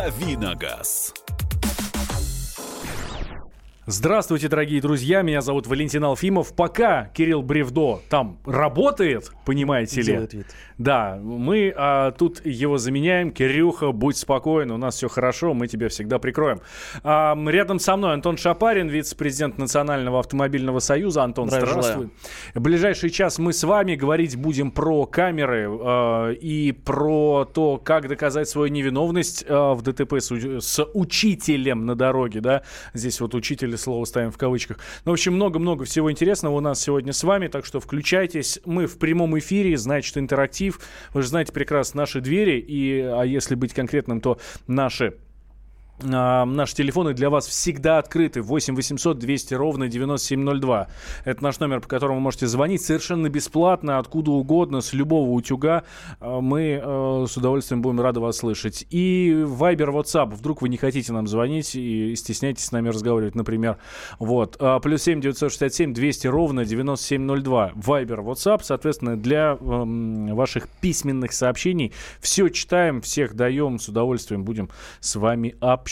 «Давиногаз». Здравствуйте, дорогие друзья, меня зовут Валентин Алфимов. Пока Кирилл Бревдо там работает, понимаете ли. Делает вид. Да, мы а, тут его заменяем. Кирюха, будь спокоен, у нас все хорошо, мы тебя всегда прикроем. А, рядом со мной Антон Шапарин, вице-президент Национального автомобильного союза. Антон, Здравия здравствуй. В ближайший час мы с вами говорить будем про камеры а, и про то, как доказать свою невиновность а, в ДТП с, с учителем на дороге, да. Здесь вот учитель слово ставим в кавычках. Ну, в общем, много-много всего интересного у нас сегодня с вами, так что включайтесь. Мы в прямом эфире, значит, интерактив. Вы же знаете прекрасно наши двери, и, а если быть конкретным, то наши Наши телефоны для вас всегда открыты. 8 800 200 ровно 9702. Это наш номер, по которому вы можете звонить совершенно бесплатно, откуда угодно, с любого утюга. А, Мы э, с удовольствием будем рады вас слышать. И Viber, WhatsApp. Вдруг вы не хотите нам звонить и стесняетесь с нами разговаривать, например. Вот. А, Плюс 7 967 200 ровно 9702. Viber, WhatsApp. Соответственно, для эм, ваших письменных сообщений все читаем, всех даем. С удовольствием будем с вами общаться.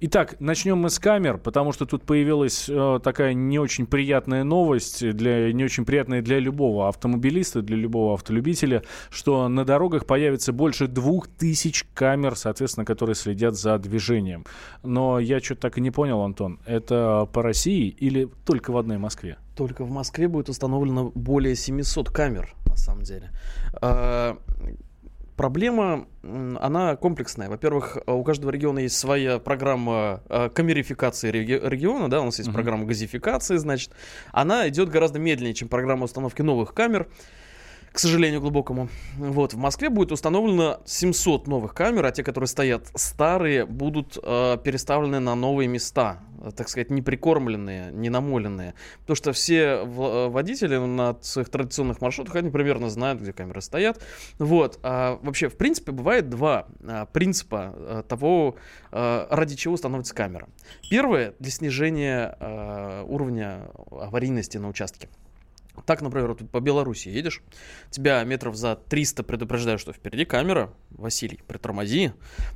Итак, начнем мы с камер, потому что тут появилась э, такая не очень приятная новость, для, не очень приятная для любого автомобилиста, для любого автолюбителя, что на дорогах появится больше двух тысяч камер, соответственно, которые следят за движением. Но я что-то так и не понял, Антон, это по России или только в одной Москве? Только в Москве будет установлено более 700 камер, на самом деле. Проблема, она комплексная. Во-первых, э, у каждого региона есть своя программа э, камерификации реги- региона, да, у нас есть программа газификации, значит. Она идет гораздо медленнее, чем программа установки новых камер, к сожалению, глубокому. Вот, в Москве будет установлено 700 новых камер, а те, которые стоят старые, будут э, переставлены на новые места, э, так сказать, не прикормленные, не намоленные. Потому что все э, водители на своих традиционных маршрутах, они примерно знают, где камеры стоят. Вот. А вообще, в принципе, бывает два а, принципа того, ради чего становится камера. Первое для снижения уровня аварийности на участке. Так, например, вот по Беларуси едешь, тебя метров за 300 предупреждают, что впереди камера, Василий, притормози,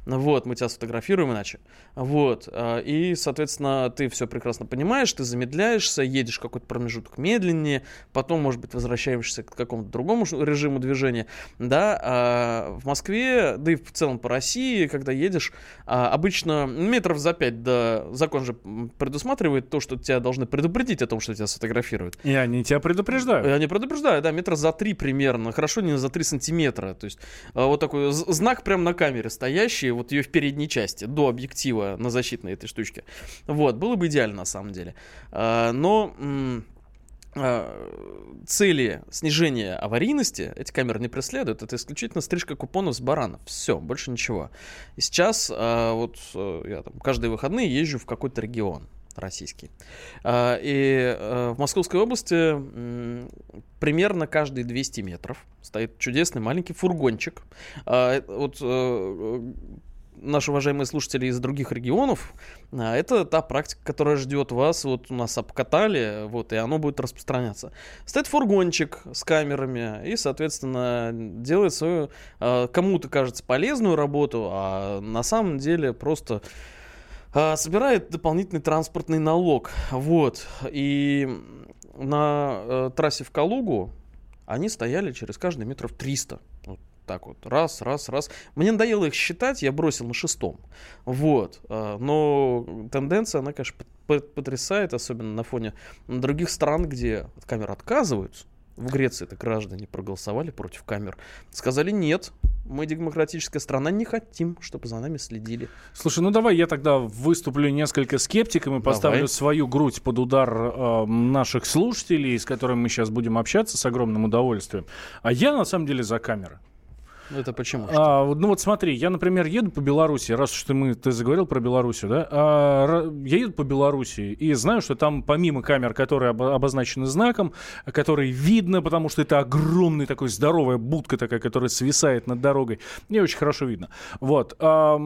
вот, мы тебя сфотографируем иначе, вот, а, и, соответственно, ты все прекрасно понимаешь, ты замедляешься, едешь какой-то промежуток медленнее, потом, может быть, возвращаешься к какому-то другому режиму движения, да, а в Москве, да и в целом по России, когда едешь, а, обычно метров за 5 до, закон же предусматривает то, что тебя должны предупредить о том, что тебя сфотографируют, И они тебя предупреждают. Я не предупреждаю, да, метра за три примерно. Хорошо, не за три сантиметра. То есть а, вот такой знак прямо на камере стоящий, вот ее в передней части, до объектива на защитной этой штучке. Вот, было бы идеально на самом деле. А, Но цели снижения аварийности эти камеры не преследуют. Это исключительно стрижка купонов с баранов. Все, больше ничего. И сейчас вот э, я там каждые выходные езжу в какой-то регион российский. А, И э, в Московской области примерно каждые 200 метров стоит чудесный маленький фургончик. А, э, Вот э, наши уважаемые слушатели из других регионов, а, это та практика, которая ждет вас. Вот у нас обкатали, вот, и оно будет распространяться. Стоит фургончик с камерами и, соответственно, делает свою кому-то кажется полезную работу, а на самом деле просто собирает дополнительный транспортный налог. Вот. И на э, трассе в Калугу они стояли через каждый метров 300. Вот так вот. Раз, раз, раз. Мне надоело их считать, я бросил на шестом. Вот. А, Но тенденция, она, конечно, потрясает, особенно на фоне других стран, где от камер отказываются. В Греции это граждане проголосовали против камер. Сказали нет, мы демократическая страна, не хотим, чтобы за нами следили. Слушай, ну давай я тогда выступлю несколько скептиком и поставлю Давай. свою грудь под удар э, наших слушателей, с которыми мы сейчас будем общаться с огромным удовольствием. А я на самом деле за камеры. Ну, Это почему? А, ну вот смотри, я, например, еду по Беларуси, раз ты, мы, ты заговорил про Белоруссию, да, а, я еду по Беларуси и знаю, что там помимо камер, которые обо- обозначены знаком, которые видно, потому что это огромный такой здоровая будка такая, которая свисает над дорогой, мне очень хорошо видно. Вот. а,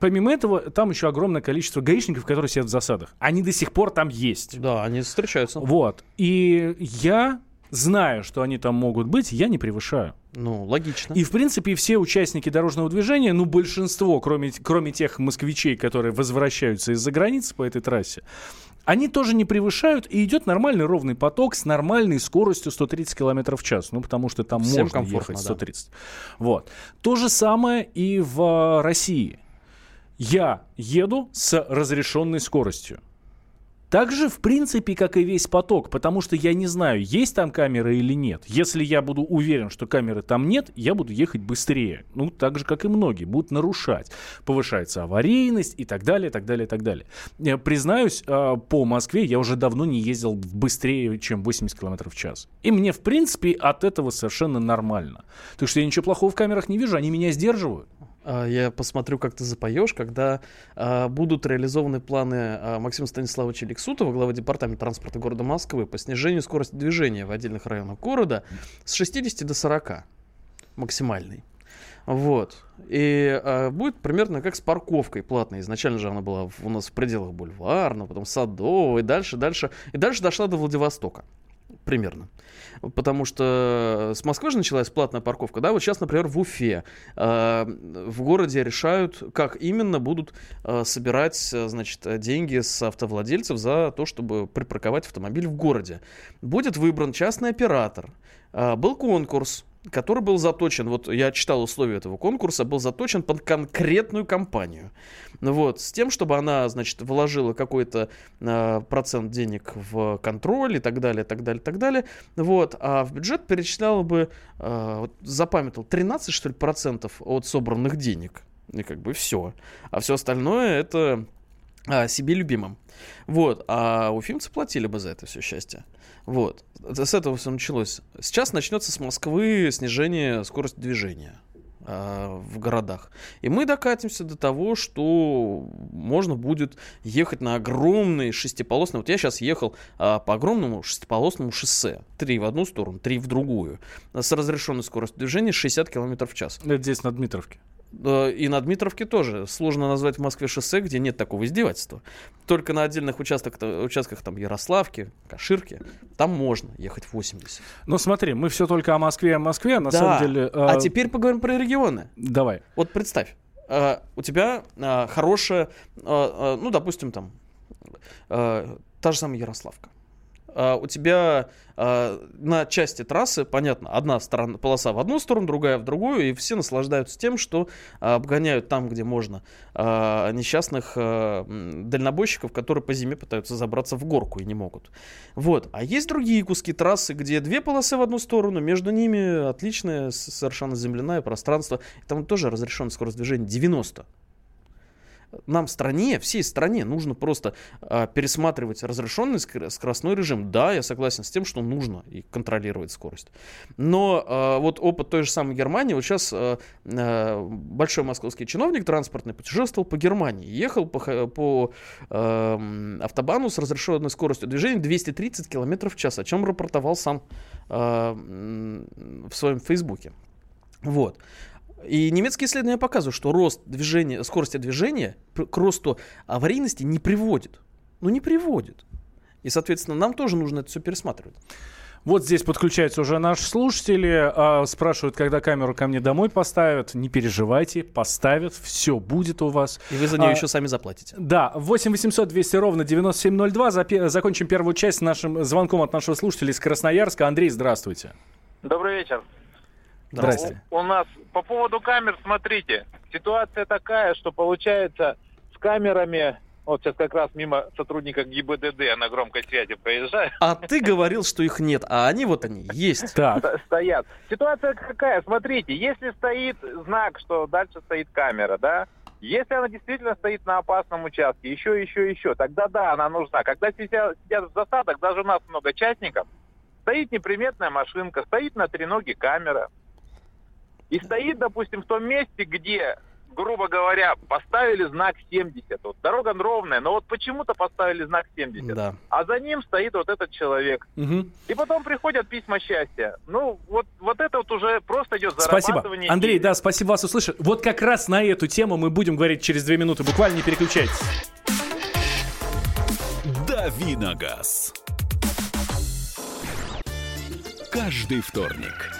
помимо этого, там еще огромное количество гаишников, которые сидят в засадах. Они до сих пор там есть. Да, они встречаются. Вот. И я зная, что они там могут быть, я не превышаю. Ну, логично. И, в принципе, все участники дорожного движения, ну, большинство, кроме, кроме тех москвичей, которые возвращаются из-за границы по этой трассе, они тоже не превышают, и идет нормальный ровный поток с нормальной скоростью 130 км в час. Ну, потому что там Всем можно ехать да. 130. Вот. То же самое и в России. Я еду с разрешенной скоростью. Так же, в принципе, как и весь поток, потому что я не знаю, есть там камеры или нет. Если я буду уверен, что камеры там нет, я буду ехать быстрее. Ну, так же, как и многие, будут нарушать. Повышается аварийность и так далее, так далее, так далее. Я признаюсь, а, по Москве я уже давно не ездил быстрее, чем 80 км в час. И мне, в принципе, от этого совершенно нормально. Так что я ничего плохого в камерах не вижу, они меня сдерживают. А, Я посмотрю, как ты запоешь, когда а, будут реализованы планы а, Максима Станиславовича Лексутова, главы департамента транспорта города Москвы, по снижению скорости движения в отдельных районах города с 60 до 40 максимальной. Вот. И а, будет примерно как с парковкой платной. Изначально же она была в- у нас в пределах Бульварного, потом Садового, и дальше, дальше. И дальше дошла до Владивостока. Примерно. Потому что с Москвы же началась платная парковка. Да, вот сейчас, например, в Уфе э, в городе решают, как именно будут э, собирать, э, значит, деньги с автовладельцев за то, чтобы припарковать автомобиль в городе. Будет выбран частный оператор. Э, был конкурс, который был заточен, вот я читал условия этого конкурса, был заточен под конкретную компанию. Вот, с тем, чтобы она, значит, вложила какой-то э, процент денег в контроль и так далее, так далее, так далее. Вот, а в бюджет перечисляла бы, э, запамятовал, 13, что ли, процентов от собранных денег. И как бы все. А все остальное это а, себе любимым. Вот, а уфимцы платили бы за это все счастье. Вот, с этого все началось. Сейчас начнется с Москвы снижение скорости движения а, в городах. И мы докатимся до того, что можно будет ехать на огромные шестиполосные. Вот я сейчас ехал а, по огромному шестиполосному шоссе. Три в одну сторону, три в другую. С разрешенной скоростью движения 60 км в час. Это здесь на Дмитровке. Э, И на Дмитровке тоже. Сложно назвать в Москве шоссе, где нет такого издевательства. Только на отдельных участках, участках там Ярославки, Каширки, там можно ехать 80. Ну смотри, мы все только о Москве, о Москве, на Да. самом деле... э, А теперь поговорим про регионы. Давай. Вот представь, э, у тебя э, хорошая, э, э, ну, допустим, там, э, та же самая Ярославка. Э, у тебя э, на части трассы, понятно, одна сторона, полоса в одну сторону, другая в другую, и все наслаждаются тем, что э, обгоняют там, где можно, несчастных дальнобойщиков, которые по зиме пытаются забраться в горку и не могут. Вот. А есть другие куски трассы, где две полосы в одну сторону, между ними отличное совершенно земляное пространство. И там тоже разрешенная скорость движения 90. Нам стране, всей стране нужно просто а, пересматривать разрешенный скор- скоростной режим. Да, я согласен с тем, что нужно и контролировать скорость. Но а, вот опыт той же самой Германии, вот сейчас а, а, большой московский чиновник транспортный путешествовал по Германии, ехал по, по м, автобану с разрешенной скоростью движения 230 км в час, о чем рапортовал сам м, в своем фейсбуке. Вот. И немецкие исследования показывают, что рост движения, скорости движения к росту аварийности не приводит. Ну, не приводит. И, соответственно, нам тоже нужно это все пересматривать. Вот здесь подключаются уже наши слушатели, а, спрашивают, когда камеру ко мне домой поставят. Не переживайте, поставят, все будет у вас. И вы за нее А, еще сами заплатите. Да, 8 800 200 ровно 9702. Запе- Закончим первую часть нашим звонком от нашего слушателя из Красноярска. Андрей, здравствуйте. Добрый вечер. Здрасте. У, у нас по поводу камер, смотрите, ситуация такая, что получается с камерами, вот сейчас как раз мимо сотрудника ГИБДД на громкой связи проезжаю, А ты говорил, что их нет, а они вот они есть. Так, ст- стоят. Ситуация какая? Смотрите, если стоит знак, что дальше стоит камера, да, если она действительно стоит на опасном участке, еще, еще, еще, тогда да, она нужна. Когда сидят, сидят в засадах, даже у нас много частников, стоит неприметная машинка, стоит на треноге камера. И стоит, допустим, в том месте, где, грубо говоря, поставили знак 70. Вот дорога ровная, но вот почему-то поставили знак 70. Да. А за ним стоит вот этот человек. мгм. И потом приходят письма счастья. Ну, вот, вот это вот уже просто идет спасибо. зарабатывание. Андрей, денег. да, спасибо, вас услышал. Вот как раз на эту тему мы будем говорить через две минуты. Буквально не переключайтесь. каждый вторник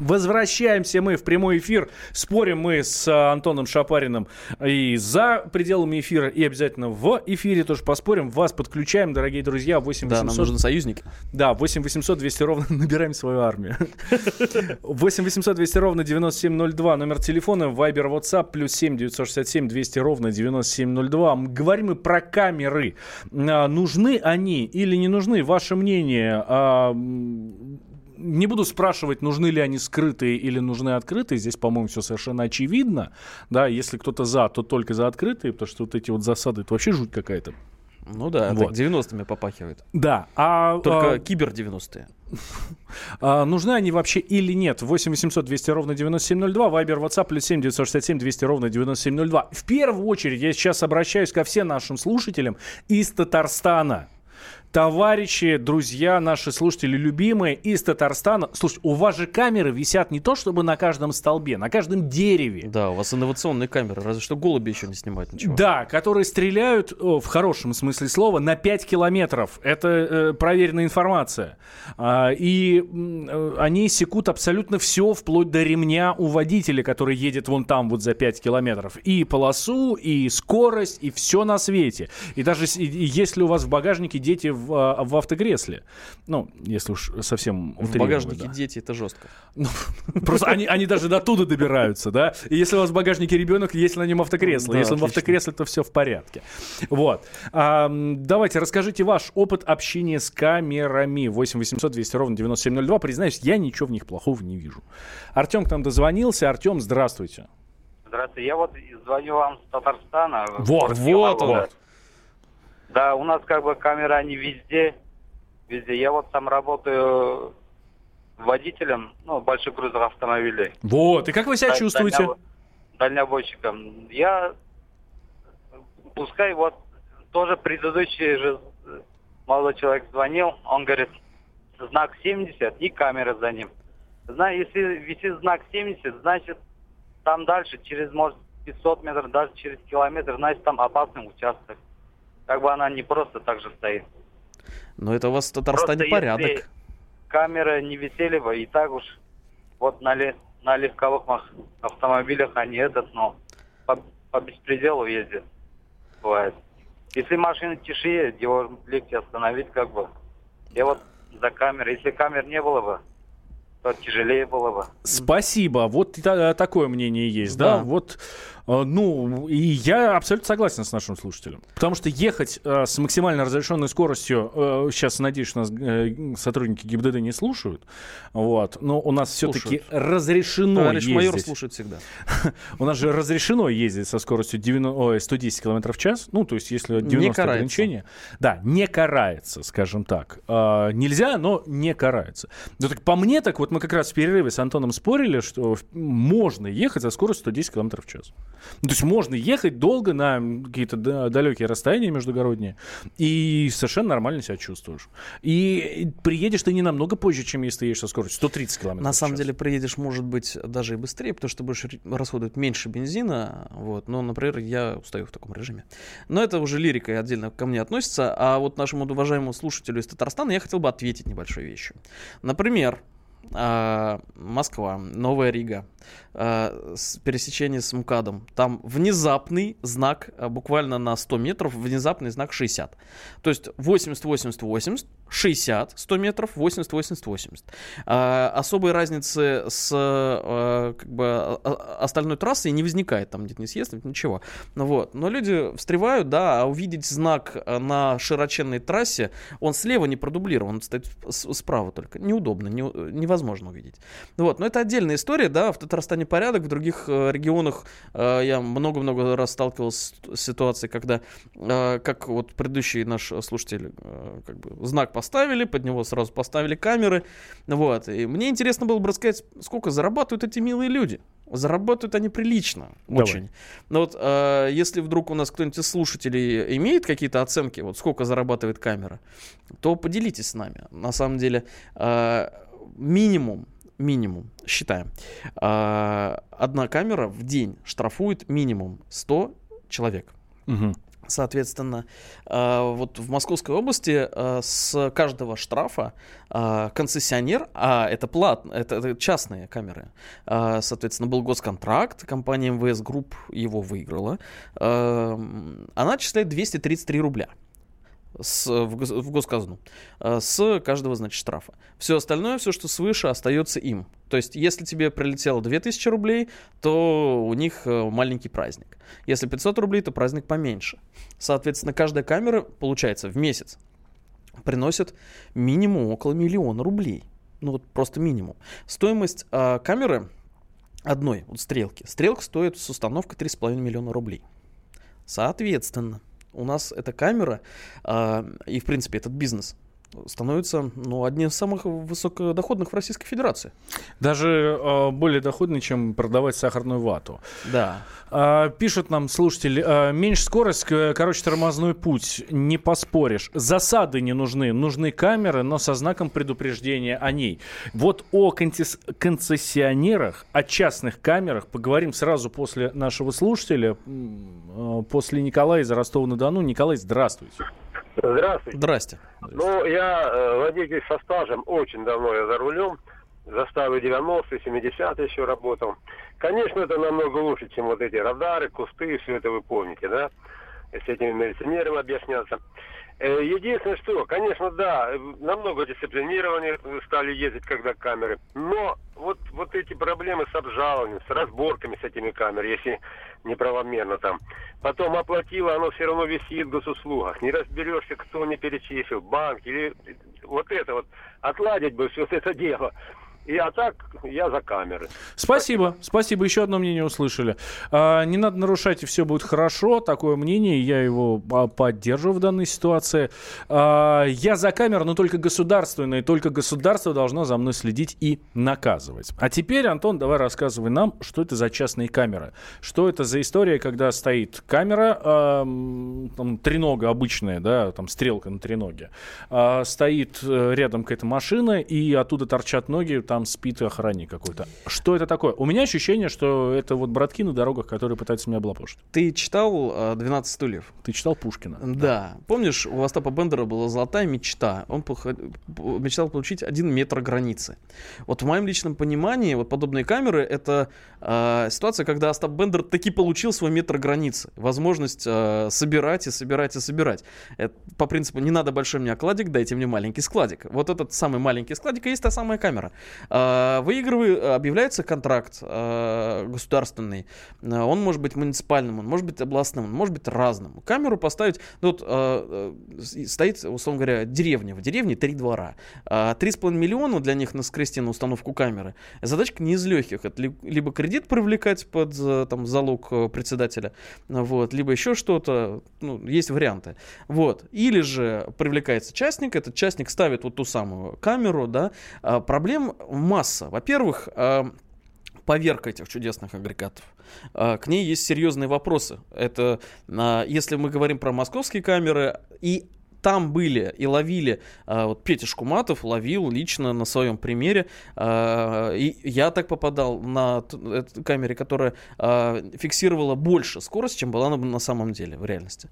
Возвращаемся мы в прямой эфир. Спорим мы с а, Антоном Шапариным и за пределами эфира, и обязательно в эфире тоже поспорим. Вас подключаем, дорогие друзья. 8 Да, нам 800 нужен союзник. Да, 8 800 200 ровно набираем свою армию. 8 800 200 ровно 9702, номер телефона, Viber, WhatsApp, плюс 7 967 200 ровно 9702. М, Говорим мы про камеры. А, Нужны они или не нужны? Ваше мнение. Не буду спрашивать, нужны ли они скрытые или нужны открытые. Здесь, по-моему, все совершенно очевидно. Да, если кто-то за, то только за открытые, потому что вот эти вот засады, это вообще жуть какая-то. Ну да, Вот. так 90-ми попахивает. Да, а... Только а, кибер 90-е. А, нужны они вообще или нет? 8 800 200 ровно 9702, Вайбер, WhatsApp, плюс 7 967 200 ровно 9702. В первую очередь я сейчас обращаюсь ко всем нашим слушателям из Татарстана. Товарищи, друзья, наши слушатели любимые из Татарстана. Слушайте, у вас же камеры висят не то чтобы на каждом столбе, на каждом дереве. Да, у вас инновационные камеры, разве что голуби еще не снимают ничего. Да, которые стреляют, в хорошем смысле слова, на 5 километров. Это э, проверенная информация. А, и э, они секут абсолютно все, вплоть до ремня у водителя, который едет вон там вот за 5 километров. И полосу, и скорость, и все на свете. И даже и- и если у вас в багажнике дети в, а, в автокресле, ну, если уж совсем В багажнике да. дети, это жестко. Ну, Просто они, они даже до туда добираются, да? И если у вас в багажнике ребенок, есть на нем автокресло. Да, если он в автокресле, то все в порядке. Вот. А, давайте, расскажите ваш опыт общения с камерами. 8 800 200 ровно 9702. Признаюсь, я ничего в них плохого не вижу. Артем к нам дозвонился. Артем, здравствуйте. Здравствуйте, я вот звоню вам с Татарстана. Вот, вот он. Да, у нас как бы камеры, они везде, везде. Я вот там работаю водителем, ну, больших грузовых автомобилей. Вот. И как вы себя Даль- чувствуете? дальнего- Дальнобойщиком. Я, пускай вот тоже предыдущий же молодой человек звонил, он говорит, знак 70 и камера за ним. Знаю, если висит знак 70, значит, там дальше, через, может, 500 метров, даже через километр, значит, там опасный участок. Как бы она не просто так же стоит. Но это у вас в Татарстане Просто порядок. если камеры не висели бы, и так уж вот на, ле- на легковых автомобилях они этот, но по, по беспределу ездят. Бывает. Если машина тишее, его легче остановить как бы. Я вот за камерой. Если камер не было бы, то тяжелее было бы. Спасибо. Вот та- такое мнение есть, да? Да. Вот, ну, и я абсолютно согласен с нашим слушателем. Потому что ехать э, с максимально разрешенной скоростью, э, сейчас, надеюсь, нас э, сотрудники ГИБДД не слушают, вот, но у нас все-таки разрешено Товарищ майор ездить. слушает всегда. У нас же разрешено ездить со скоростью 90, ой, 110 км в час. Ну, то есть, если 90 Не карается. ограничения. Да, не карается, скажем так. А, нельзя, но не карается. Ну, так по мне, так вот мы как раз в перерыве с Антоном спорили, что можно ехать со скоростью 110 км в час. Ну, то есть можно ехать долго на какие-то да- далекие расстояния междугородние, и совершенно нормально себя чувствуешь. И приедешь ты не намного позже, чем если ты едешь со скоростью 130 км На самом деле приедешь, может быть, даже и быстрее, потому что будешь расходовать меньше бензина. Вот. Но, например, я устаю в таком режиме. Но это уже лирика и отдельно ко мне относится. А вот нашему уважаемому слушателю из Татарстана я хотел бы ответить небольшой вещью. Например, Москва, Новая Рига, а, с- пересечение с МКАДом. Там внезапный знак, а, буквально на 100 метров, внезапный знак 60. То есть 80-80-80, 60, 100 метров, 80-80-80. А, особой разницы с а, как бы, а, остальной трассы и не возникает там где-то не съезд, ничего. Ну вот. Но люди встревают, да, а увидеть знак э, на широченной трассе, он слева не продублирован, он стоит справа только. Неудобно, не- невозможно увидеть. Вот. Но это отдельная история, да, в Татарстане порядок, в других э, регионах э, я много-много раз сталкивался с ситуацией, когда, э, как вот предыдущий наш слушатель, э, как бы знак поставили, под него сразу поставили камеры, вот. И мне интересно было бы рассказать, сколько зарабатывают эти милые люди. Зарабатывают они прилично, Давай. очень. Но вот э, если вдруг у нас кто-нибудь из слушателей имеет какие-то оценки, вот сколько зарабатывает камера, то поделитесь с нами. На самом деле э, минимум, минимум, считаем, э, одна камера в день штрафует минимум 100 человек. Мгм. Соответственно, э, вот в Московской области э, с каждого штрафа э, концессионер, а это платно, это, частные камеры, соответственно, был госконтракт, компания МВС Групп его выиграла, она отчисляет 233 рубля с, в, гос- в госказну э, с каждого, значит, штрафа. Все остальное, все, что свыше, остается им. То есть, если тебе прилетело 2000 рублей, то у них э, маленький праздник. Если 500 рублей, то праздник поменьше. Соответственно, каждая камера, получается, в месяц приносит минимум около миллиона рублей. Ну вот просто минимум. Стоимость э, камеры одной, вот стрелки. Стрелка стоит с установкой 3,5 миллиона рублей. Соответственно, у нас эта камера а, и, в принципе, этот бизнес становится ну, одним из самых высокодоходных в Российской Федерации. Даже э, более доходный, чем продавать сахарную вату. Да. А, пишут нам слушатели, а, меньше скорость, короче, тормозной путь, не поспоришь. Засады не нужны, нужны камеры, но со знаком предупреждения о ней. Вот о концессионерах, о частных камерах поговорим сразу после нашего слушателя, э, после Николая из Ростова-на-Дону. Николай, здравствуйте. Здравствуйте. Здрасте. Ну, я э, водитель со стажем, очень давно я за рулем. Заставы 90-е, 70-е еще работал. Конечно, это намного лучше, чем вот эти радары, кусты, все это вы помните, да? С этими милиционерами объясняться. Э, Единственное, что, конечно, да, намного дисциплинированнее стали ездить, когда камеры. Но вот, вот эти проблемы с обжалованием, с разборками с этими камерами, если неправомерно там. Потом оплатила, оно все равно висит в госуслугах. Не разберешься, кто не перечислил, банк или вот это вот. Отладить бы все это дело. И а так я за камеры. Спасибо, спасибо. Еще одно мнение услышали. А, не надо нарушать, и все будет хорошо. Такое мнение, я его а, поддерживаю в данной ситуации. А, я за камеру, но только государственные. Только государство должно за мной следить и наказывать. А теперь, Антон, давай рассказывай нам, что это за частные камеры. Что это за история, когда стоит камера, м, там, тренога обычная, да, там стрелка на треноге, а, стоит э, рядом какая-то машина, и оттуда торчат ноги, там спит охранник какой-то. Что это такое? У меня ощущение, что это вот братки на дорогах, которые пытаются меня облапошить. Ты читал э, «12 стульев»? Ты читал Пушкина? Да. Помнишь, у Остапа Бендера была золотая мечта. Он п- мечтал получить один метр границы. Вот в моем личном понимании, вот подобные камеры, это э, ситуация, когда Остап Бендер таки получил свой метр границы. Возможность э, собирать и собирать и собирать. Это по принципу, не надо большой мне окладик, дайте мне маленький складик. Вот этот самый маленький складик и есть та самая камера. Э, выигрывает, объявляется контракт э, государственный. Он может быть муниципальным, он может быть областным, он может быть разным. Камеру поставить, ну вот стоит, условно говоря, деревня. В деревне три двора. А Три с половиной миллиона для них на скрести на установку камеры. Задачка не из легких. Это ли- либо кредит привлекать под э, там, залог э, председателя, вот, либо еще что-то. Ну, есть варианты. Вот. Или же привлекается частник, этот частник ставит вот ту самую камеру, да. А, Проблем масса. Во-первых, а, поверка этих чудесных агрегатов. А, К ней есть серьезные вопросы. Это а, если мы говорим про московские камеры и там были и ловили, вот Петя Шкуматов ловил лично на своем примере, и я так попадал на камере, которая фиксировала больше скорость, чем была на самом деле в реальности.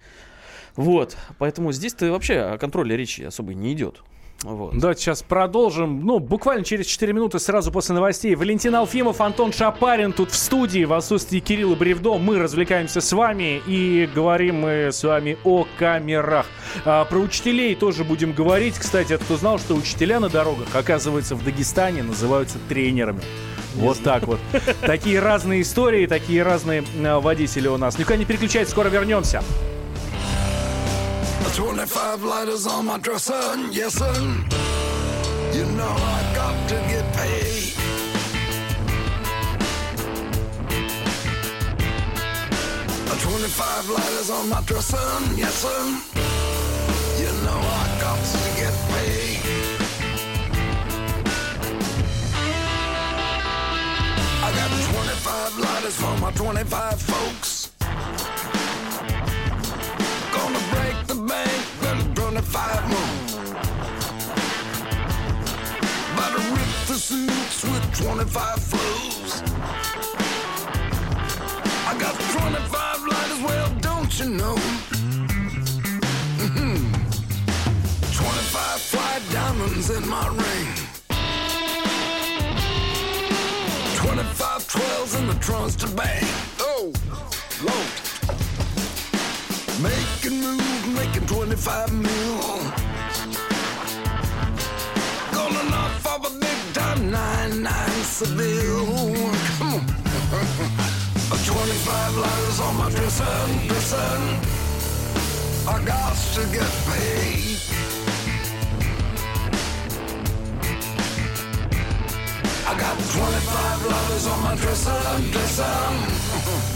Вот, поэтому здесь-то вообще о контроле речи особо не идет. Вот. Давайте сейчас продолжим. Ну, буквально через 4 минуты, сразу после новостей. Валентин Алфимов, Антон Шапарин тут в студии. В отсутствии Кирилла Бревдо мы развлекаемся с вами и говорим мы с вами о камерах. А, про учителей тоже будем говорить. Кстати, а кто знал, что учителя на дорогах, оказывается, в Дагестане называются тренерами. Вот так вот. Такие разные истории, такие разные э, водители у нас. Никуда не переключайтесь, скоро вернемся. 25 lighters on my dresser, yes sir. You know I got to get paid. Twenty-five lighters on my dresser, yes sir. You know I got to get paid. I got twenty-five lighters for my twenty-five folks. Gonna break the bank, then 25 more. About to rip the suits with 25 flows. I got 25 lighters, well, don't you know? Mm -hmm. 25 fly diamonds in my ring. 25 12s in the trunks to bang. Oh, Lord. Making moves, making 25 mil. Gonna knock off a big time 9-9 Seville. Come on. 25 lighters on my dresser, dresser. I got to get paid. I got 25 lighters on my dresser, dresser.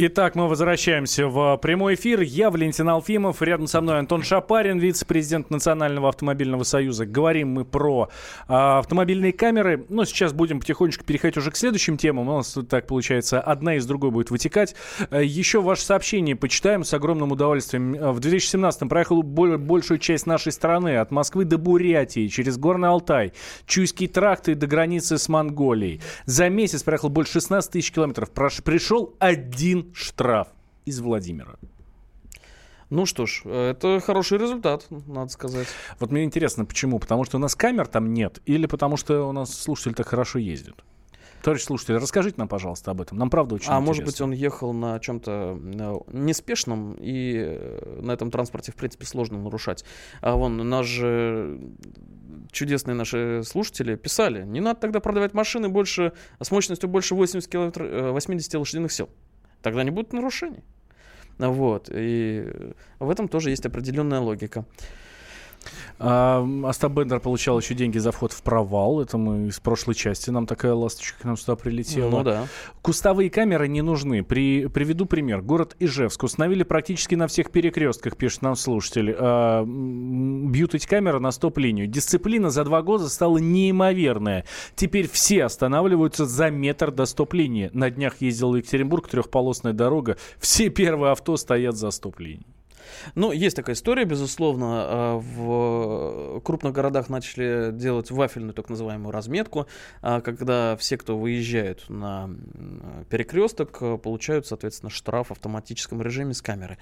Итак, мы возвращаемся в прямой эфир. Я Валентин Алфимов, рядом со мной Антон Шапарин, вице-президент Национального автомобильного союза. Говорим мы про а, автомобильные камеры. Но сейчас будем потихонечку переходить уже к следующим темам. У нас тут так получается, одна из другой будет вытекать. А, Еще ваше сообщение почитаем с огромным удовольствием. А, В 2017-м проехал боль- большую часть нашей страны, от Москвы до Бурятии, через Горный Алтай, Чуйский тракт и до границы с Монголией. За месяц проехал больше 16 тысяч километров. Пришел один штраф из Владимира. Ну что ж, это хороший результат, надо сказать. Вот мне интересно, почему? Потому что у нас камер там нет или потому что у нас слушатели так хорошо ездят? Товарищ слушатель, расскажите нам, пожалуйста, об этом. Нам правда очень а интересно. может быть, он ехал на чем-то э, неспешном, и э, на этом транспорте, в принципе, сложно нарушать. А вон, наш же чудесные наши слушатели писали, не надо тогда продавать машины больше, с мощностью больше 80, километр, э, 80 лошадиных сил. Тогда не будет нарушений. Вот. И в этом тоже есть определенная логика. А, Остап Бендер получал еще деньги за вход в провал. Это мы из прошлой части. Нам такая ласточка к нам сюда прилетела. Ну да. Кустовые камеры не нужны. При, приведу пример. Город Ижевск установили практически на всех перекрестках, пишет нам слушатель. А, бьют эти камеры на стоп-линию. Дисциплина за два года стала неимоверная. Теперь все останавливаются за метр до стоп-линии. На днях ездил в Екатеринбург, трехполосная дорога. Все первые авто стоят за стоп-линией. Ну, есть такая история, безусловно. А, В крупных городах начали делать вафельную так называемую разметку, а, когда все, кто выезжают на перекресток, э, получают, соответственно, штраф в автоматическом режиме с камеры.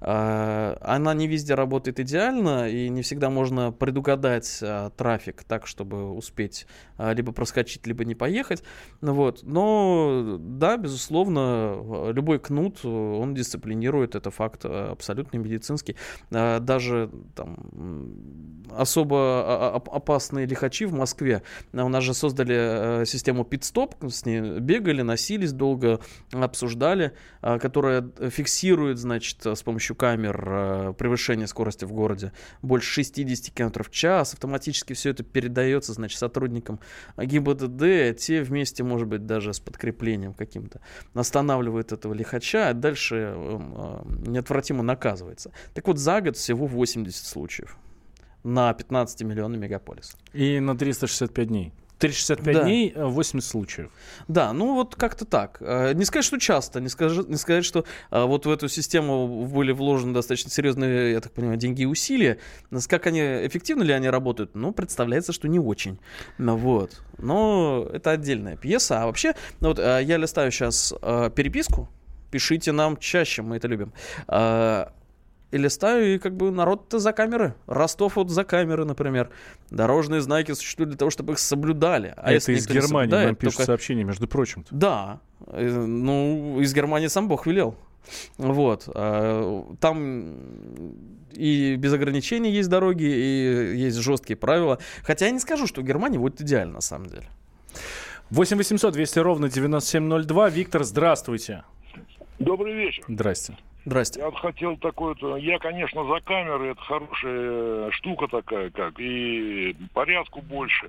А, Она не везде работает идеально, и не всегда можно предугадать трафик так, чтобы успеть либо проскочить, либо не поехать. Ну Вот. Но да, безусловно, любой кнут, э, он дисциплинирует, это факт э, абсолютно медицинский. А, Даже там особо а- а- опасные лихачи в Москве, у нас же создали э, систему пит-стоп, с ней бегали, носились долго, обсуждали, которая фиксирует, значит, с помощью камер э, превышение скорости в городе больше 60 км в час, автоматически все это передается, значит, сотрудникам ГИБДД, те вместе, может быть, даже с подкреплением каким-то останавливают этого лихача, а дальше эм, э, неотвратимо наказывается. Так вот, за год всего 80 случаев на 15 миллионов мегаполис. И на 365 дней. 365 Да. дней, э, 80 случаев. Да, ну вот как-то так. Э, Не сказать, что часто, не, скажи- не сказать, что э, вот в эту систему были вложены достаточно серьезные, я так понимаю, деньги и усилия. Как они, эффективно ли они работают? Ну, представляется, что не очень. Ну, вот. Но это отдельная пьеса. А вообще, ну вот э, я листаю сейчас переписку. Пишите нам чаще, мы это любим. И листаю, и как бы народ-то за камеры. Ростов вот за камеры, например. Дорожные знаки существуют для того, чтобы их соблюдали. А это если из Германии нам пишут только- сообщение, между прочим. да, э, ну, из Германии сам Бог велел. Вот. а, Там и без ограничений есть дороги, и есть жесткие правила. Хотя я не скажу, что в Германии будет идеально, на самом деле. 8 800 200 ровно 9702. Виктор, здравствуйте. Добрый вечер. Здрасте. Здрасте. Я вот хотел такой вот, я, конечно, за камеры, это хорошая штука такая, как, и порядку больше.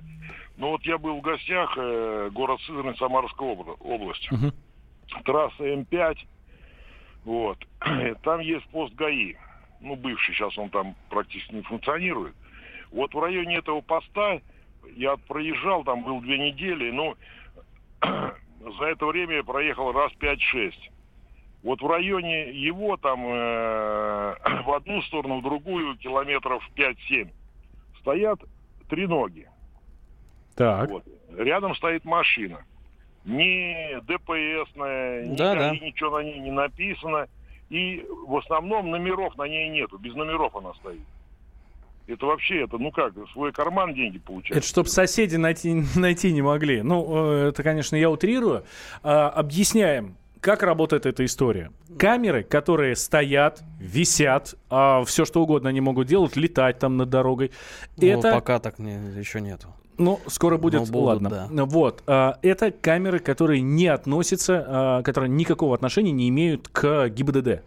Но вот я был в гостях, э, город Сызрань, Самарская обла- область. Мгм. Трасса М5, вот. Там есть пост ГАИ, ну, бывший, сейчас он там практически не функционирует. Вот в районе этого поста я проезжал, там был две недели, ну, за это время я проехал раз 5-6. Вот в районе его там э, в одну сторону, в другую километров 5-7 стоят три ноги. Так. Вот. Рядом стоит машина. Ни ДПСная, ни Да, ничего на ней не написано. И в основном номеров на ней нету. Без номеров она стоит. Это вообще, это ну как, свой карман деньги получают. Это чтобы соседи найти, найти не могли. Ну, э, это, конечно, я утрирую. А, объясняем, как работает эта история. Камеры, которые стоят, висят, все что угодно они могут делать, летать там над дорогой. Ну, это, пока так не, еще нету. ну, скоро будет, Но будут, ладно. да. Ну, Вот, а, это камеры, которые не относятся, а, которые никакого отношения не имеют к ГИБДД.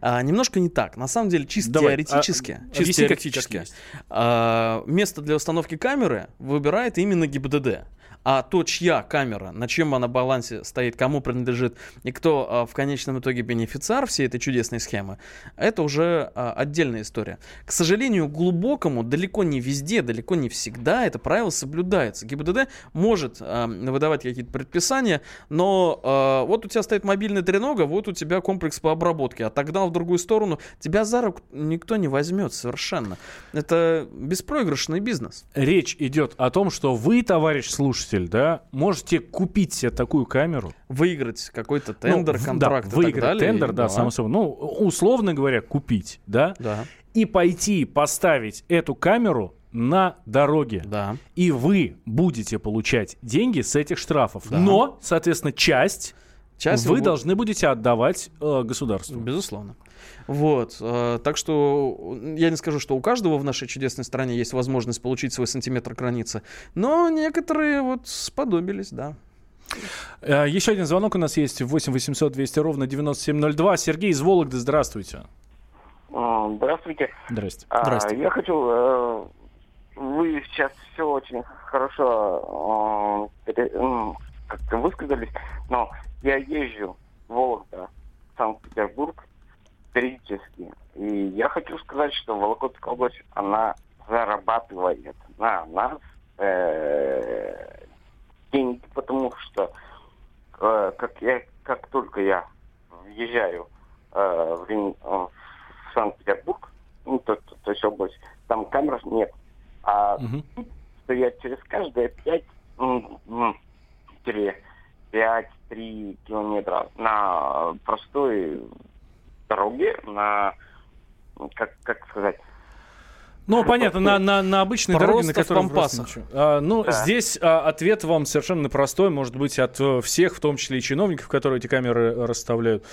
А, немножко не так. На самом деле, чисто Давай, теоретически, а, чисто теоретически, а, место для установки камеры выбирает именно ГИБДД. А то, чья камера, на чем она балансе стоит, кому принадлежит и кто а, в конечном итоге бенефициар всей этой чудесной схемы, это уже а, отдельная история. К сожалению, глубокому, далеко не везде, далеко не всегда это правило соблюдается. ГИБДД может а, выдавать какие-то предписания, но вот у тебя стоит мобильный тренога, вот у тебя комплекс по обработке, а тогда в другую сторону тебя за руку никто не возьмет совершенно. Это беспроигрышный бизнес. Речь идет о том, что вы, товарищ слушатель, да, можете купить себе такую камеру. Выиграть какой-то Ну, тендер, в- контракт да, и так далее. тендер, И да, само собой. Ну, условно говоря, купить, да, Да, и пойти поставить эту камеру на дороге. да. И вы будете получать деньги с этих штрафов. Да. Но, соответственно, часть, Часть вы вы- должны будете отдавать э, государству. Безусловно. Вот, э, так что э, я не скажу, что у каждого в нашей чудесной стране есть возможность получить свой сантиметр границы, но некоторые вот сподобились, да. Э, еще один звонок у нас есть. 8 800 200 ровно 9702. Сергей из Вологды, здравствуйте. А, Здравствуйте. Здрасте. А, Здрасте. Я хочу... э, Вы сейчас все очень хорошо э, как-то высказались, но я езжу в Вологда, Санкт-Петербург периодически. И я хочу сказать, что Вологодская область, она зарабатывает на нас э, деньги, потому что э, как, я, как только я въезжаю э, в, э, в Санкт-Петербург, ну, то, то- то есть область, там камер нет. А Мгм. стоять через каждые 5 5-3 километра на простой дороге, на, как, как сказать, Ну, понятно, на, на, на обычной дороге, на Просто в которой просто пампасах. ничего. А, ну, Да. здесь а, ответ вам совершенно простой, может быть, от э, всех, в том числе и чиновников, которые эти камеры расставляют.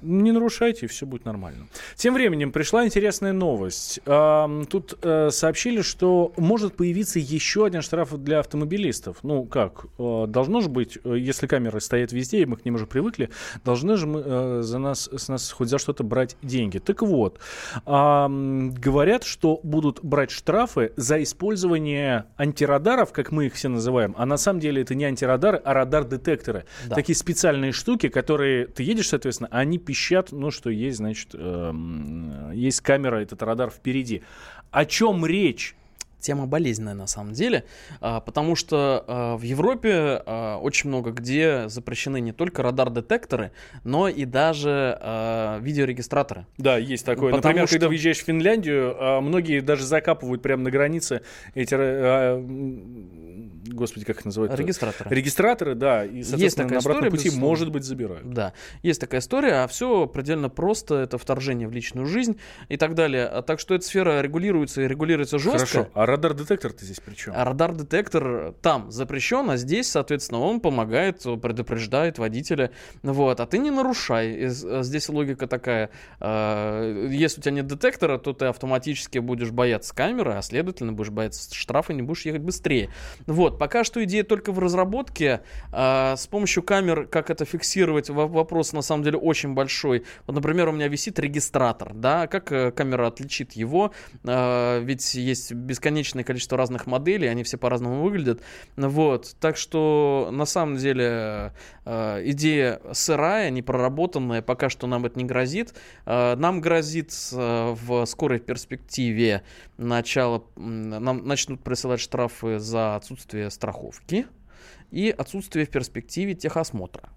Не нарушайте, и все будет нормально. Тем временем пришла интересная новость. Ам, тут э, сообщили, что может появиться еще один штраф для автомобилистов. Ну, как? Э, должно же быть, э, если камеры стоят везде, и мы к ним уже привыкли, должны же мы э, за нас, с нас хоть за что-то брать деньги. Так вот, ам, говорят, что будут брать штрафы за использование антирадаров, как мы их все называем, а на самом деле это не антирадары, а радар-детекторы. Да. Такие специальные штуки, которые ты едешь, соответственно, а они пищат, ну, что есть, значит, эм, есть камера, этот радар впереди. О чем речь? Тема болезненная на самом деле, а, потому что а, в Европе а, очень много где запрещены не только радар-детекторы, но и даже видеорегистраторы. Да, есть такое. Потому Например, что- когда въезжаешь в Финляндию, многие даже закапывают прямо на границе эти, господи, как их называют? Регистраторы. Регистраторы, да, и, Есть такая на обратном история, пути, безусловно. может быть, забирают. Да, есть такая история, а все предельно просто, это вторжение в личную жизнь и так далее. А Так что эта сфера регулируется и регулируется жестко. Хорошо, а радар-детектор-то здесь при чем? А радар-детектор там запрещен, а здесь, соответственно, он помогает, предупреждает водителя. Вот, а ты не нарушай. И а здесь логика такая. э, Если у тебя нет детектора, то ты автоматически будешь бояться камеры, а следовательно будешь бояться штрафа, не будешь ехать быстрее. Вот, пока что идея только в разработке. А, С помощью камер, как это фиксировать, во- вопрос на самом деле очень большой. Вот, например, у меня висит регистратор, да, как э, камера отличит его? А, Ведь есть бесконечное количество разных моделей, они все по-разному выглядят. Вот, так что на самом деле э, идея сырая, непроработанная, пока что нам это не грозит. Э, Нам грозит э, в скорой перспективе начало, нам начнут присылать штрафы за отсутствие страховки и отсутствие в перспективе техосмотра.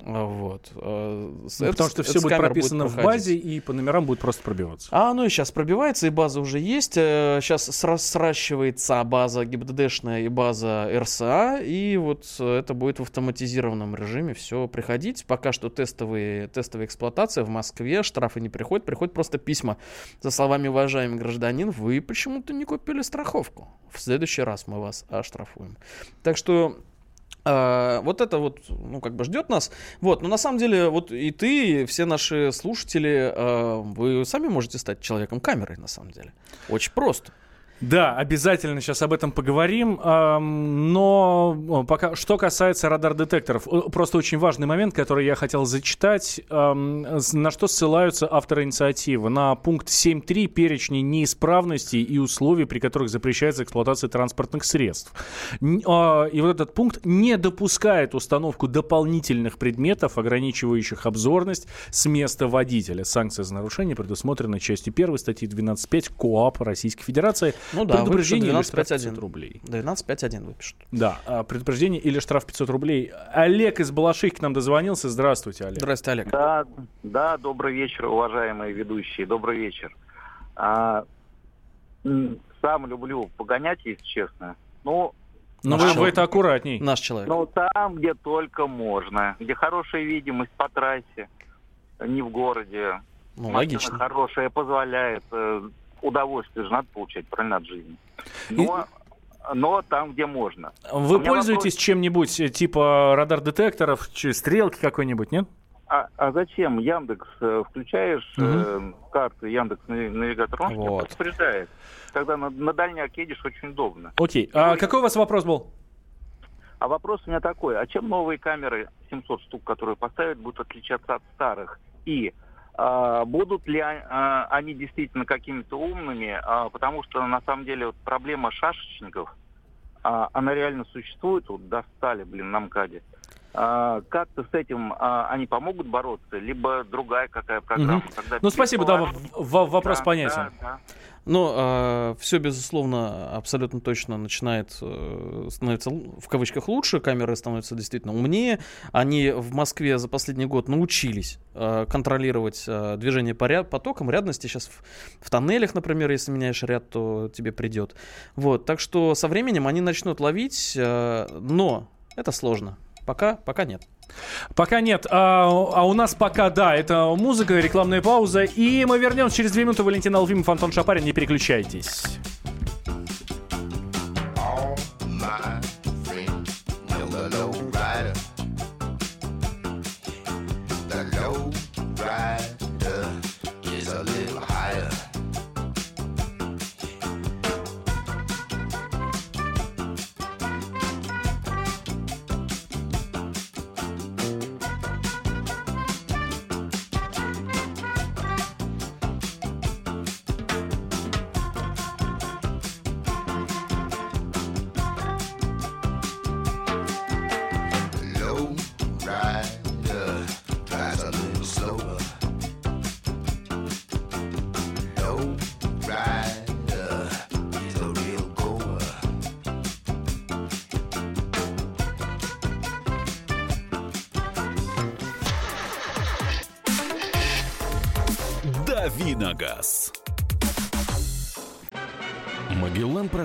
Вот. э, с- Ну, потому что все будет прописано в проходить. базе, и по номерам будет просто пробиваться. А оно и сейчас пробивается, и база уже есть. Сейчас сращивается база ГИБДДшная и база РСА, и вот э, это будет в автоматизированном режиме все приходить. Пока что тестовые, тестовая эксплуатация в Москве, штрафы не приходят, приходят просто письма со словами «Уважаемый гражданин, вы почему-то не купили страховку. В следующий раз мы вас оштрафуем». Так что вот это вот, ну, как бы ждет нас. Вот, но на самом деле, вот и ты, и все наши слушатели, а, вы сами можете стать человеком камерой, на самом деле. Очень просто. Да, обязательно сейчас об этом поговорим. Но пока что касается радар-детекторов, просто очень важный момент, который я хотел зачитать. На что ссылаются авторы инициативы? На пункт 7.3 перечня неисправностей и условий, при которых запрещается эксплуатация транспортных средств. А, И вот этот пункт не допускает установку дополнительных предметов, ограничивающих обзорность с места водителя. Санкция за нарушение предусмотрена частью 1 статьи 12.5 КОАП Российской Федерации. Ну да, Предупреждение или выпишут штраф 12.5.1. 500 рублей. 12.5.1 выпишут. Да, а, предупреждение или штраф 500 рублей. Олег из Балашихи к нам дозвонился. Здравствуйте, Олег. Здравствуйте, Олег. Да, да, добрый вечер, уважаемые ведущие, добрый вечер. А, сам люблю погонять, если честно. Ну, Но вы, вы это аккуратней. Наш человек. ну, там, где только можно, где хорошая видимость по трассе, не в городе. Ну, Машина логично. хорошая, позволяет. э, Удовольствие же надо получать, правильно, от жизни. Но, но там, где можно. Вы пользуетесь вопрос. чем-нибудь э, типа радар-детекторов, стрелки какой-нибудь, нет? А, а зачем Яндекс э, включаешь э, карты Яндекс Нави- навигатор, он тебя Вот. предупреждает. Когда на, на дальняк едешь, очень удобно. Окей. А какой у вас вопрос был? А вопрос у меня такой, а чем новые камеры 700 штук, которые поставят, будут отличаться от старых? И а, будут ли а- а, они действительно какими-то умными? А, потому что на самом деле вот проблема шашечников, а, она реально существует, вот достали, блин, на МКАДе. А, как-то с этим а, они помогут бороться, либо другая какая программа? Мгм. Когда Ну, спасибо, да, в- в- вопрос Да, понятен. да, да. Ну, все, безусловно, абсолютно точно начинает э, становиться в кавычках лучше, камеры становятся действительно умнее. Они в Москве за последний год научились э, контролировать э, движение по ряд, потокам, рядности. Сейчас в, в тоннелях, например, если меняешь ряд, то тебе придет. Вот, так что со временем они начнут ловить, э, но это сложно. Пока, пока нет. Пока нет. А, а у нас пока, да, это музыка, рекламная пауза. И мы вернемся через две минуты. Валентин Алфимов, Антон Шапарин. Не переключайтесь. Oh my.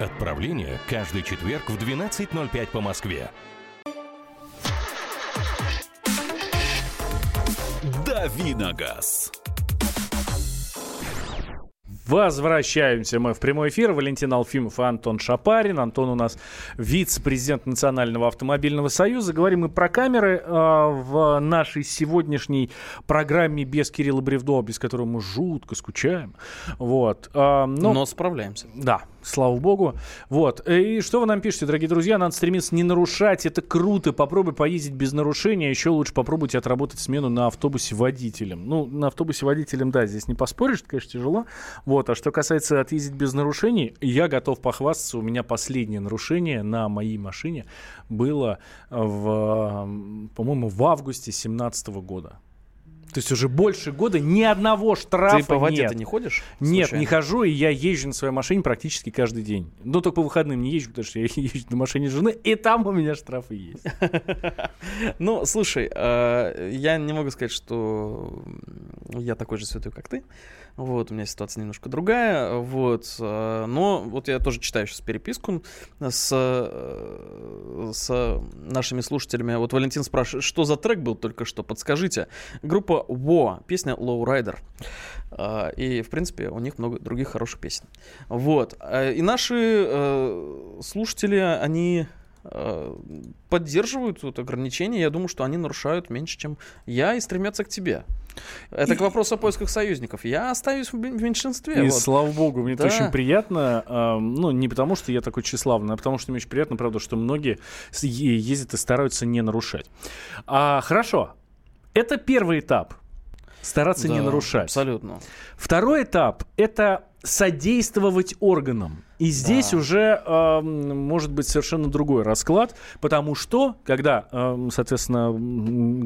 Отправление каждый четверг в 12.05 по Москве. «Дави на газ». Возвращаемся мы в прямой эфир. Валентин Алфимов и Антон Шапарин. Антон у нас вице-президент Национального автомобильного союза. Говорим мы про камеры э, в нашей сегодняшней программе без Кирилла Бревдо, без которого мы жутко скучаем. Вот. Э, но... Но справляемся. Да, слава богу. Вот. И что вы нам пишете, дорогие друзья? Надо стремиться не нарушать. Это круто. Попробуй поездить без нарушения. Еще лучше попробуйте отработать смену на автобусе водителем. Ну, на автобусе водителем, да, здесь не поспоришь, это, конечно, тяжело. Вот. А что касается отъездить без нарушений, я готов похвастаться. У меня последнее нарушение на моей машине было в, по-моему, в августе 2017 года. То есть уже больше года ни одного штрафа Ты по воде нет. ты не ходишь? Нет, случайно? не хожу, и я езжу на своей машине практически каждый день. Но только по выходным не езжу, потому что я езжу на машине жены, и там у меня штрафы есть. Ну, слушай, э, я не могу сказать, что я такой же святой, как ты. Вот, у меня ситуация немножко другая. Вот, э, но вот я тоже читаю сейчас переписку с, э, с нашими слушателями. Вот Валентин спрашивает, что за трек был только что, подскажите. Группа Во, песня Low Rider. Э, И, в принципе, у них много других хороших песен. Вот. Э, И наши э, слушатели, они э, поддерживают вот ограничения. Я думаю, что они нарушают меньше, чем я, и стремятся к тебе. Это к вопросу о поисках союзников. Я остаюсь в мен- в меньшинстве. И вот. слава богу, мне это Да. очень приятно. э, ну, не потому, что я такой тщеславный, а потому, что мне очень приятно, правда, что многие ездят и стараются не нарушать. А, хорошо. Это первый этап. Стараться не Да, нарушать. Абсолютно. Второй этап – это содействовать органам. И здесь Да. уже эм, может быть совершенно другой расклад, потому что, когда, эм, соответственно,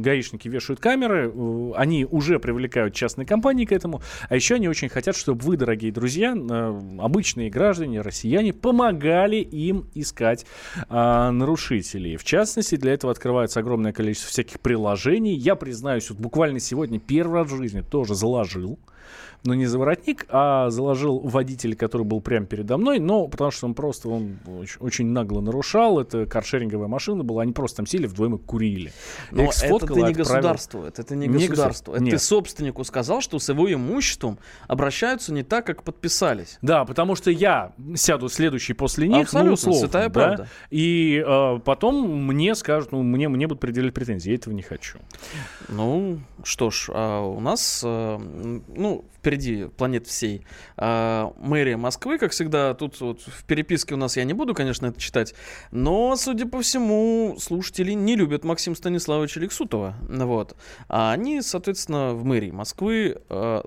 гаишники вешают камеры, э, они уже привлекают частные компании к этому, а еще они очень хотят, чтобы вы, дорогие друзья, э, обычные граждане, россияне, помогали им искать э, нарушителей. В частности, для этого открывается огромное количество всяких приложений. Я признаюсь, вот буквально сегодня первый раз в жизни тоже заложил но не за воротник, а заложил водитель, который был прямо передо мной, но потому что он просто он очень, очень нагло нарушал. Это каршеринговая машина была, они просто там сели вдвоем и курили. Но это ты не государствует, это не, Не государство. государ- Это ты Нет. собственнику сказал, что с его имуществом обращаются не так, как подписались. Да, потому что я сяду следующий после них, Абсолютно, ну, условно, святая да, правда. и э, потом мне скажут, ну, мне, мне будут предъявлять претензии, я этого не хочу. Ну, что ж, а у нас, э, ну, впереди планет всей а, мэрия Москвы, как всегда, тут вот в переписке у нас я не буду, конечно, это читать, но, судя по всему, слушатели не любят Максима Станиславовича Лексутова, вот, а они, соответственно, в мэрии Москвы э,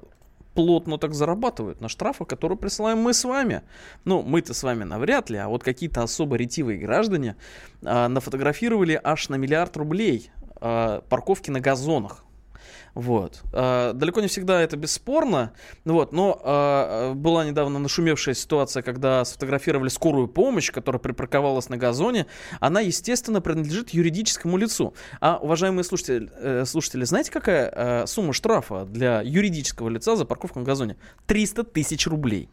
плотно так зарабатывают на штрафах, которые присылаем мы с вами. Ну, мы-то с вами навряд ли, а вот какие-то особо ретивые граждане а, нафотографировали аж на миллиард рублей а, парковки на газонах. Вот. А, далеко не всегда это бесспорно. Вот. Но а, была недавно нашумевшая ситуация, когда сфотографировали скорую помощь, которая припарковалась на газоне. Она, естественно, принадлежит юридическому лицу. А, уважаемые слушатели, э, слушатели знаете, какая э, сумма штрафа для юридического лица за парковку на газоне? 300 тысяч рублей.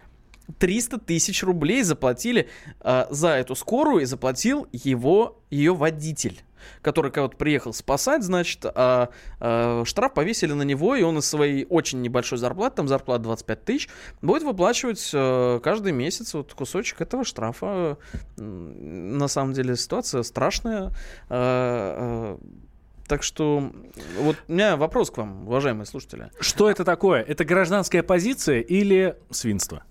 300 тысяч рублей заплатили э, за эту скорую и заплатил его, ее водитель который кого-то приехал спасать, значит, а, а, штраф повесили на него, и он из своей очень небольшой зарплаты, там зарплата 25 тысяч, будет выплачивать э, каждый месяц вот кусочек этого штрафа. На самом деле ситуация страшная. Э, Так что вот у меня вопрос к вам, уважаемые слушатели. Что это такое? Это гражданская позиция или свинство?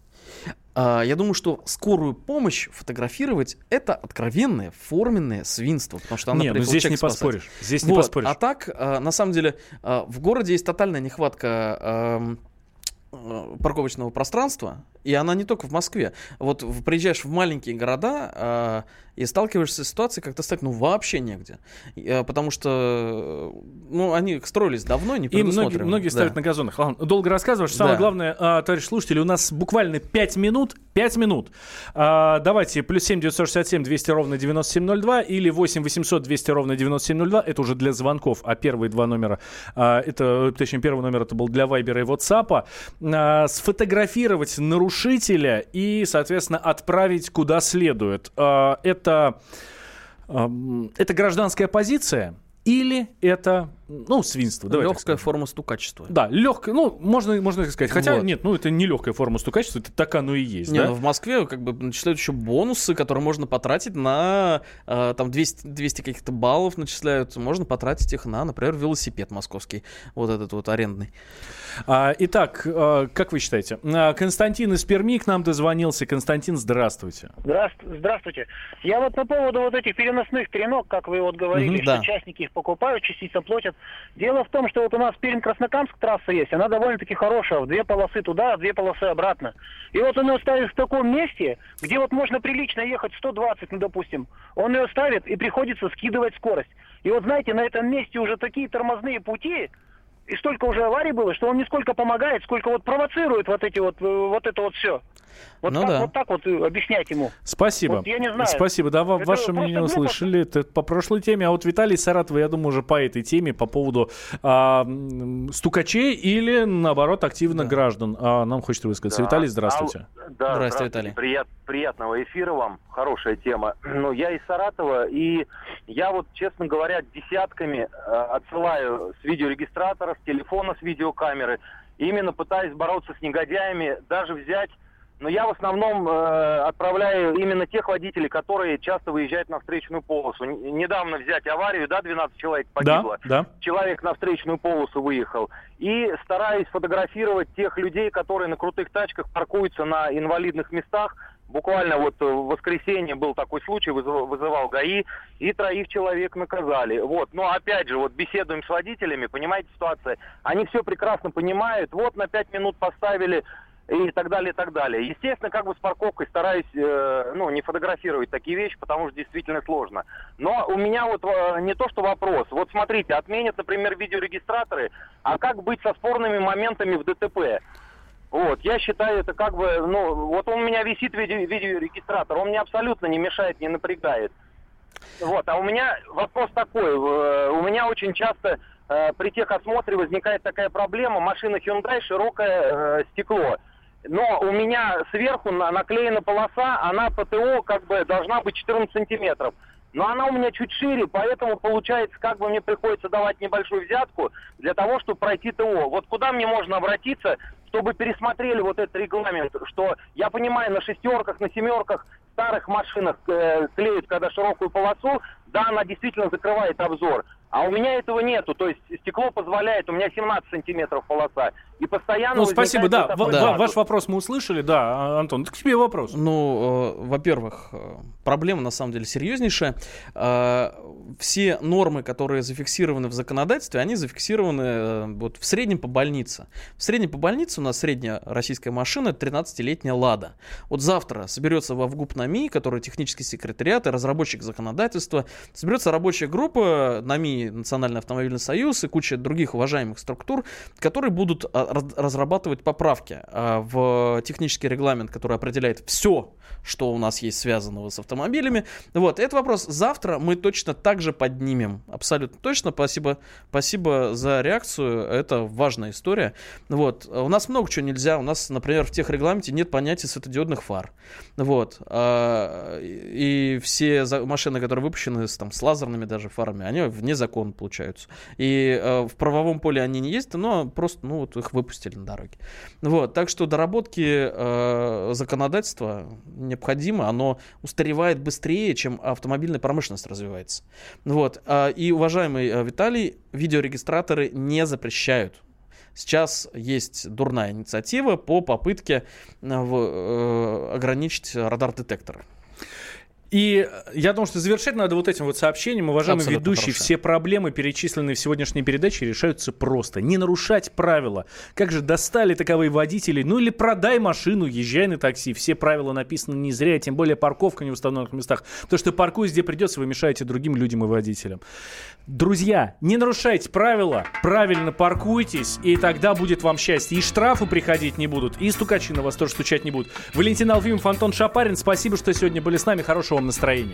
А, Я думаю, что скорую помощь фотографировать это откровенное форменное свинство, потому что она Не, ну здесь не спасать. поспоришь. Здесь не Вот, поспоришь. А так, а, на самом деле, а, в городе есть тотальная нехватка э, парковочного пространства, и она не только в Москве. Вот приезжаешь в маленькие города и сталкиваешься с ситуацией, как достать ну вообще негде. А, потому что э, ну, они строились давно, не И многие, многие Да. ставят на газонах. Ладно, долго рассказываешь. Самое Да. главное, а, товарищ слушатели, у нас буквально 5 минут. 5 минут. А, давайте, плюс 7 967 200 ровно 9702 или 8 800 200 ровно 9702. Это уже для звонков, а первые два номера, а, это, точнее, первый номер это был для Вайбера и WhatsApp. А, сфотографировать нарушителя и, соответственно, отправить куда следует. А, это, ам, это гражданская позиция или это, ну, свинство. Давай Легкая форма стукачества. да, легкая, ну, можно, можно так сказать. Хотя, Вот. нет, ну, это не легкая форма стукачества, это так оно и есть, Не, да? ну, в Москве как бы начисляют еще бонусы, которые можно потратить на э, там 200, 200 каких-то баллов начисляют. Можно потратить их на, например, велосипед московский. Вот этот вот арендный. А, итак, а, как вы считаете? А, Константин из Перми к нам дозвонился. Константин, здравствуйте. Здравствуйте. Я вот по поводу вот этих переносных треног, как вы вот говорили, Мгм, что да. частники их покупают, частично платят. Дело в том, что вот у нас Пермь-Краснокамск трасса есть, она довольно-таки хорошая, в две полосы туда, в две полосы обратно. И вот он ее ставит в таком месте, где вот можно прилично ехать 120, ну допустим. Он ее ставит и приходится скидывать скорость. И вот знаете, на этом месте уже такие тормозные пути, и столько уже аварий было, что он не сколько помогает, сколько вот провоцирует вот эти вот, э, вот это вот все. Вот, Ну так, да. вот так вот э, объяснять ему. Спасибо. Вот я не знаю. Спасибо. Да, Это ваше мнение глупо. услышали. Это по прошлой теме. А вот Виталий Саратова, я думаю, уже по этой теме, по поводу а, стукачей или, наоборот, активных граждан. А, нам хочется высказаться. Да. Виталий, здравствуйте. Алло. Да, Здравствуйте, Прият- приятного эфира вам. Хорошая тема. Ну, я из Саратова, и я вот, честно говоря, десятками э, отсылаю с видеорегистратора, с телефона, с видеокамеры. Именно пытаюсь бороться с негодяями, даже взять... Но я в основном э, отправляю именно тех водителей, которые часто выезжают на встречную полосу. Н- недавно взять аварию, да, 12 человек погибло Да, да. человек на встречную полосу выехал. И стараюсь фотографировать тех людей, которые на крутых тачках паркуются на инвалидных местах. Буквально вот э, в воскресенье был такой случай, вызыв- вызывал ГАИ, и троих человек наказали. Вот. Но опять же, вот беседуем с водителями, понимаете ситуация, они все прекрасно понимают, вот на пять минут поставили и так далее, и так далее. Естественно, как бы с парковкой стараюсь, э, ну, не фотографировать такие вещи, потому что действительно сложно. Но у меня вот э, не то, что вопрос. Вот смотрите, отменят, например, видеорегистраторы, а как быть со спорными моментами в ДТП? Вот, я считаю, это как бы, ну, вот он у меня висит видео, видеорегистратор, он мне абсолютно не мешает, не напрягает. Вот, а у меня вопрос такой, э, у меня очень часто э, при техосмотре возникает такая проблема, машина Hyundai, широкое э, стекло. Но у меня сверху на- наклеена полоса, она ПТО как бы должна быть 14 сантиметров. Но она у меня чуть шире, поэтому получается, как бы мне приходится давать небольшую взятку для того, чтобы пройти ТО. Вот куда мне можно обратиться, чтобы пересмотрели вот этот регламент, что я понимаю, на шестерках, на семерках, старых машинах э, клеят, когда широкую полосу, да, она действительно закрывает обзор. А у меня этого нету, то есть стекло позволяет, у меня 17 сантиметров полоса. И постоянно Ну, спасибо, да. ва- казус. Ваш вопрос мы услышали, да, А, Антон. К тебе вопрос. Ну, э, во-первых, э, проблема на самом деле серьезнейшая. Э, все нормы, которые зафиксированы в законодательстве, они зафиксированы э, вот в среднем по больнице. В среднем по больнице у нас средняя российская машина 13-летняя «Лада». Вот завтра соберется в Авгуп НАМИ, который технический секретариат и разработчик законодательства, соберется рабочая группа НАМИ, Национальный автомобильный союз и куча других уважаемых структур, которые будут а, разрабатывать поправки а, в технический регламент, который определяет все, что у нас есть связанного с автомобилями. Вот, этот вопрос завтра мы точно так же поднимем. Абсолютно точно. Спасибо, спасибо за реакцию. Это важная история. Вот. У нас много чего нельзя. У нас, например, в техрегламенте нет понятия светодиодных фар. Вот. А, И все машины, которые выпущены с, там, с лазерными даже фарами, они вне закона получаются. И э, в правовом поле они не есть, но просто ну, вот их выпустили на дороге. Вот. Так что доработки э, законодательства необходимо. Оно устаревает быстрее, чем автомобильная промышленность развивается. Вот. А, И, уважаемый э, Виталий, видеорегистраторы не запрещают. Сейчас есть дурная инициатива по попытке э, в- э, ограничить радар-детекторы. И э, я думаю, что завершать надо вот этим вот сообщением. Уважаемые Абсолютно ведущие, хорошо. все проблемы, перечисленные в сегодняшней передаче, решаются просто. Не нарушать правила. Как же достали таковые водители? Ну или продай машину, езжай на такси. Все правила написаны не зря, тем более парковка не в установленных местах. Потому что паркуясь где придется, вы мешаете другим людям и водителям. Друзья, не нарушайте правила, правильно паркуйтесь, и тогда будет вам счастье. И штрафы приходить не будут, и стукачи на вас тоже стучать не будут. Валентин Алфимов, Антон Шапарин, спасибо, что сегодня были с нами. Хорошего вам